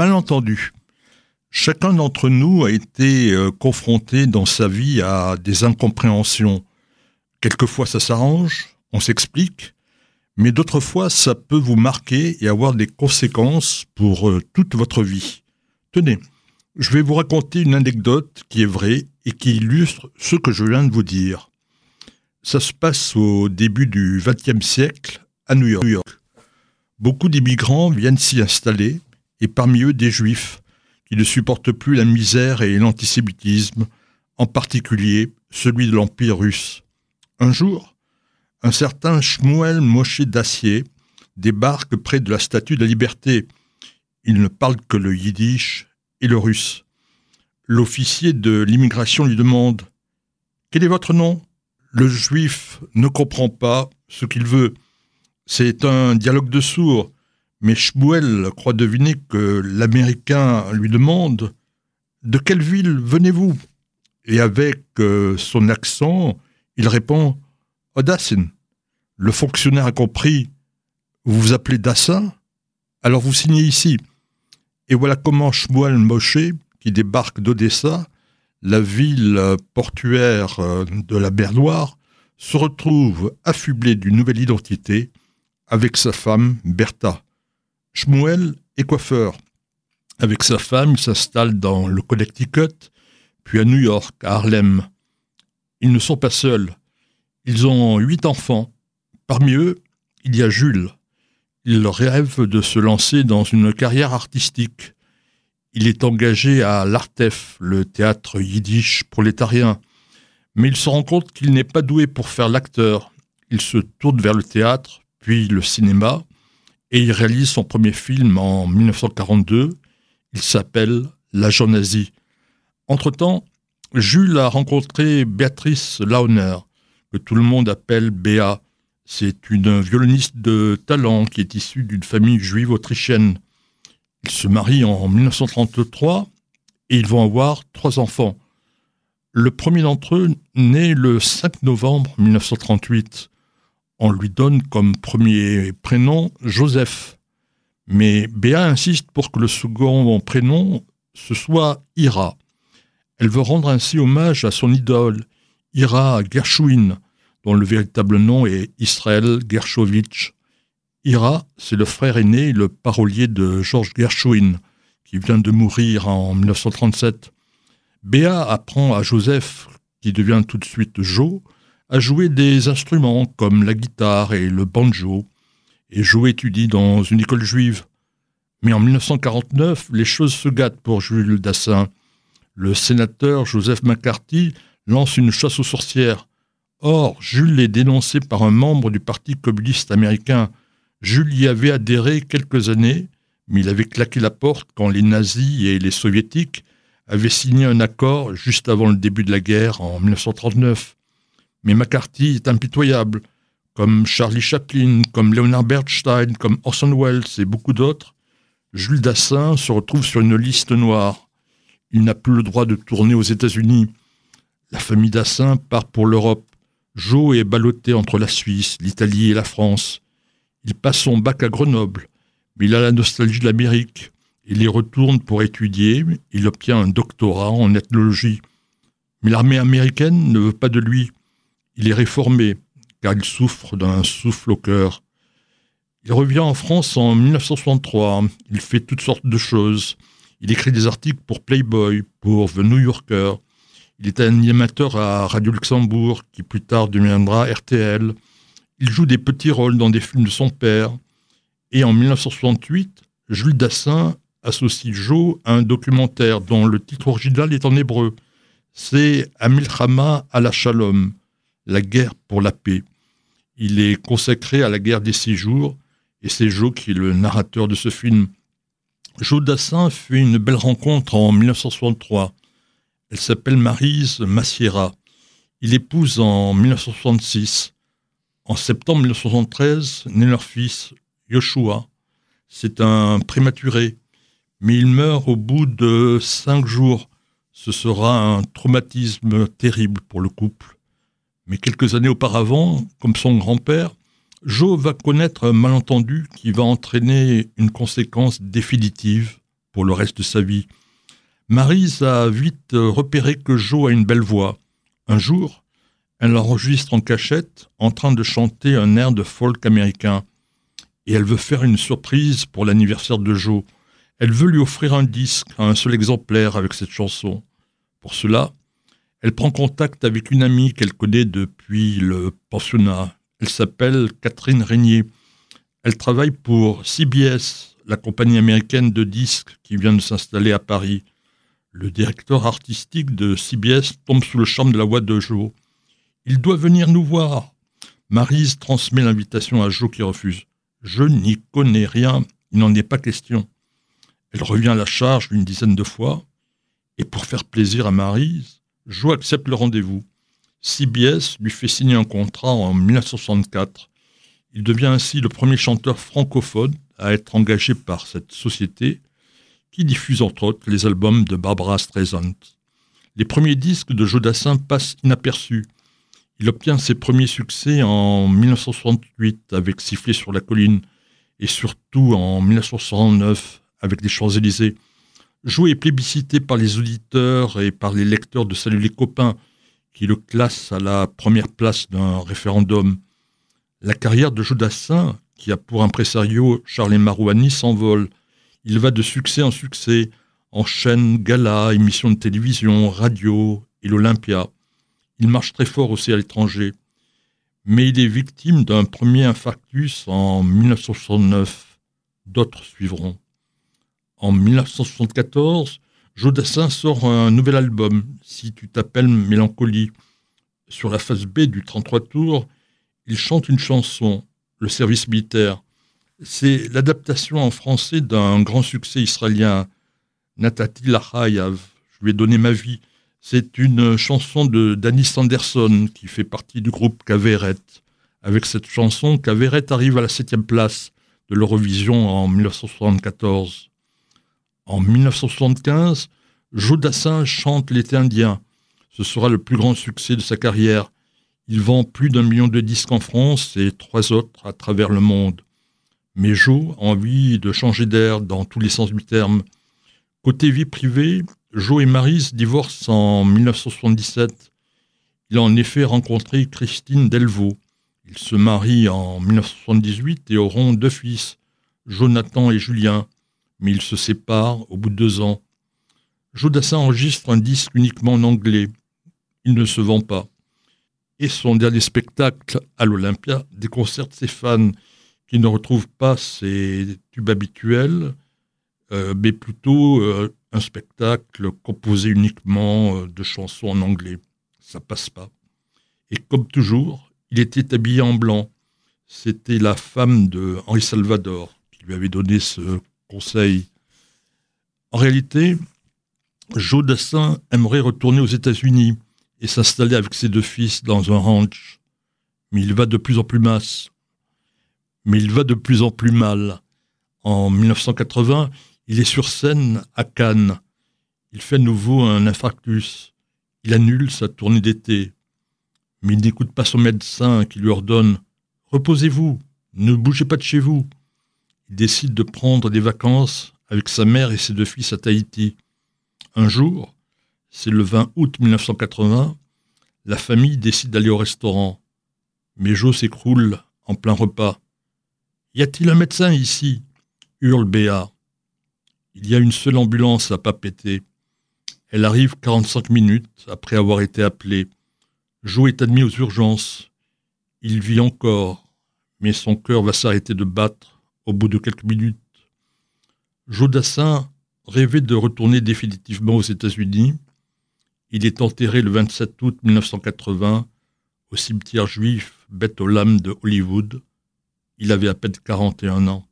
malentendu. Chacun d'entre nous a été euh, confronté dans sa vie à des incompréhensions. Quelquefois ça s'arrange, on s'explique, mais d'autres fois ça peut vous marquer et avoir des conséquences pour euh, toute votre vie. Tenez, je vais vous raconter une anecdote qui est vraie et qui illustre ce que je viens de vous dire. Ça se passe au début du XXe siècle à New York. Beaucoup d'immigrants viennent s'y installer, et parmi eux des juifs, qui ne supportent plus la misère et l'antisémitisme, en particulier celui de l'Empire russe. Un jour, un certain Shmuel Moshe d'Acier débarque près de la Statue de la Liberté. Il ne parle que le yiddish et le russe. L'officier de l'immigration lui demande Quel est votre nom? Le juif ne comprend pas ce qu'il veut. C'est un dialogue de sourds. Mais Shmuel croit deviner que l'Américain lui demande De quelle ville venez-vous? Et avec euh, son accent, il répond Odassin. Le fonctionnaire a compris Vous vous appelez Dassin Alors vous signez ici. Et voilà comment Shmuel Moshe, qui débarque d'Odessa, la ville portuaire euh, de la mer Noire, se retrouve affublé d'une nouvelle identité avec sa femme Bertha. Shmuel est coiffeur. Avec sa femme, il s'installe dans le Connecticut, puis à New York, à Harlem. Ils ne sont pas seuls. Ils ont huit enfants. Parmi eux, il y a Jules. Il rêve de se lancer dans une carrière artistique. Il est engagé à l'Artef, le théâtre yiddish prolétarien. Mais il se rend compte qu'il n'est pas doué pour faire l'acteur. Il se tourne vers le théâtre, puis le cinéma, et il réalise son premier film en 1942. Il s'appelle L'agent nazi. Entre-temps, Jules a rencontré Béatrice Launer, que tout le monde appelle Béa. C'est une violoniste de talent qui est issue d'une famille juive autrichienne. Ils se marient en 1933 et ils vont avoir trois enfants. Le premier d'entre eux naît le 5 novembre 1938 on lui donne comme premier prénom Joseph. Mais Béa insiste pour que le second prénom ce soit Ira. Elle veut rendre ainsi hommage à son idole, Ira Gershwin, dont le véritable nom est Israël Gershovitch. Ira, c'est le frère aîné et le parolier de Georges Gershwin, qui vient de mourir en 1937. Béa apprend à Joseph, qui devient tout de suite Jo, à jouer des instruments comme la guitare et le banjo, et Jo étudie dans une école juive. Mais en 1949, les choses se gâtent pour Jules Dassin. Le sénateur Joseph McCarthy lance une chasse aux sorcières. Or, Jules est dénoncé par un membre du Parti communiste américain. Jules y avait adhéré quelques années, mais il avait claqué la porte quand les nazis et les soviétiques avaient signé un accord juste avant le début de la guerre en 1939. Mais McCarthy est impitoyable, comme Charlie Chaplin, comme Leonard Bernstein, comme Orson Welles et beaucoup d'autres. Jules Dassin se retrouve sur une liste noire. Il n'a plus le droit de tourner aux États-Unis. La famille Dassin part pour l'Europe. Joe est ballotté entre la Suisse, l'Italie et la France. Il passe son bac à Grenoble, mais il a la nostalgie de l'Amérique. Il y retourne pour étudier. Il obtient un doctorat en ethnologie. Mais l'armée américaine ne veut pas de lui. Il est réformé, car il souffre d'un souffle au cœur. Il revient en France en 1963. Il fait toutes sortes de choses. Il écrit des articles pour Playboy, pour The New Yorker. Il est animateur à Radio Luxembourg, qui plus tard deviendra RTL. Il joue des petits rôles dans des films de son père. Et en 1968, Jules Dassin associe Joe à un documentaire dont le titre original est en hébreu. C'est Amilchama à la Shalom, la guerre pour la paix. Il est consacré à la guerre des six jours, et c'est Joe qui est le narrateur de ce film. Joe Dassin fait une belle rencontre en 1963. Elle s'appelle Marise Massiera. Il épouse en 1966. En septembre 1973, naît leur fils, Yoshua. C'est un prématuré, mais il meurt au bout de cinq jours. Ce sera un traumatisme terrible pour le couple. Mais quelques années auparavant, comme son grand-père, Joe va connaître un malentendu qui va entraîner une conséquence définitive, pour le reste de sa vie. Marise a vite repéré que Joe a une belle voix. Un jour, elle l'enregistre en cachette en train de chanter un air de folk américain. Et elle veut faire une surprise pour l'anniversaire de Joe. Elle veut lui offrir un disque, un seul exemplaire avec cette chanson. Pour cela, elle prend contact avec une amie qu'elle connaît depuis le pensionnat. Elle s'appelle Catherine Régnier. Elle travaille pour CBS, la compagnie américaine de disques qui vient de s'installer à Paris. Le directeur artistique de CBS tombe sous le charme de la voix de Joe. Il doit venir nous voir. Marise transmet l'invitation à Joe qui refuse. Je n'y connais rien, il n'en est pas question. Elle revient à la charge une dizaine de fois, et pour faire plaisir à Marise, Joe accepte le rendez-vous. CBS lui fait signer un contrat en 1964. Il devient ainsi le premier chanteur francophone à être engagé par cette société, qui diffuse entre autres les albums de Barbara Streisand. Les premiers disques de Joe Dassin passent inaperçus. Il obtient ses premiers succès en 1968 avec Siffler sur la colline et surtout en 1969 avec Les Champs-Élysées. Joe est plébiscité par les auditeurs et par les lecteurs de Salut les copains qui le classent à la première place d'un référendum. La carrière de Joe Dassin, qui a pour impresario Charles Marouani, s'envole. Il va de succès en succès, enchaîne galas, émissions de télévision, radio et l'Olympia. Il marche très fort aussi à l'étranger. Mais il est victime d'un premier infarctus en 1969. D'autres suivront. En 1974, Jodassin sort un nouvel album, Si tu t'appelles Mélancolie. Sur la face B du 33 tours, il chante une chanson, Le service militaire. C'est l'adaptation en français d'un grand succès israélien, Natati Lachayav. Je lui ai donné ma vie. C'est une chanson de Danny Sanderson qui fait partie du groupe Caveret. Avec cette chanson, Caveret arrive à la septième place de l'Eurovision en 1974. En 1975, Jodassin chante L'été indien. Ce sera le plus grand succès de sa carrière. Il vend plus d'un million de disques en France et trois autres à travers le monde. Mais Jo a envie de changer d'air dans tous les sens du terme. Côté vie privée, Joe et Marise divorcent en 1977. Il a en effet rencontré Christine Delvaux. Ils se marient en 1978 et auront deux fils, Jonathan et Julien, mais ils se séparent au bout de deux ans. Jodassin enregistre un disque uniquement en anglais. Il ne se vend pas. Et son dernier spectacle à l'Olympia déconcerte ses fans qui ne retrouvent pas ses tubes habituels, euh, mais plutôt euh, un spectacle composé uniquement euh, de chansons en anglais. Ça passe pas. Et comme toujours, il était habillé en blanc. C'était la femme de Henri Salvador qui lui avait donné ce conseil. En réalité, Joe Dassin aimerait retourner aux États-Unis et s'installer avec ses deux fils dans un ranch. Mais il va de plus en plus masse. Mais il va de plus en plus mal. En 1980, il est sur scène à Cannes. Il fait à nouveau un infarctus. Il annule sa tournée d'été. Mais il n'écoute pas son médecin qui lui ordonne Reposez-vous, ne bougez pas de chez vous. Il décide de prendre des vacances avec sa mère et ses deux fils à Tahiti. Un jour, c'est le 20 août 1980, la famille décide d'aller au restaurant. Mais Joe s'écroule en plein repas. Y a-t-il un médecin ici? hurle Béa. Il y a une seule ambulance à pas péter. Elle arrive 45 minutes après avoir été appelée. Joe est admis aux urgences. Il vit encore, mais son cœur va s'arrêter de battre au bout de quelques minutes. Joe Dassin rêvait de retourner définitivement aux États-Unis. Il est enterré le 27 août 1980 au cimetière juif Beth Olam de Hollywood. Il avait à peine 41 ans.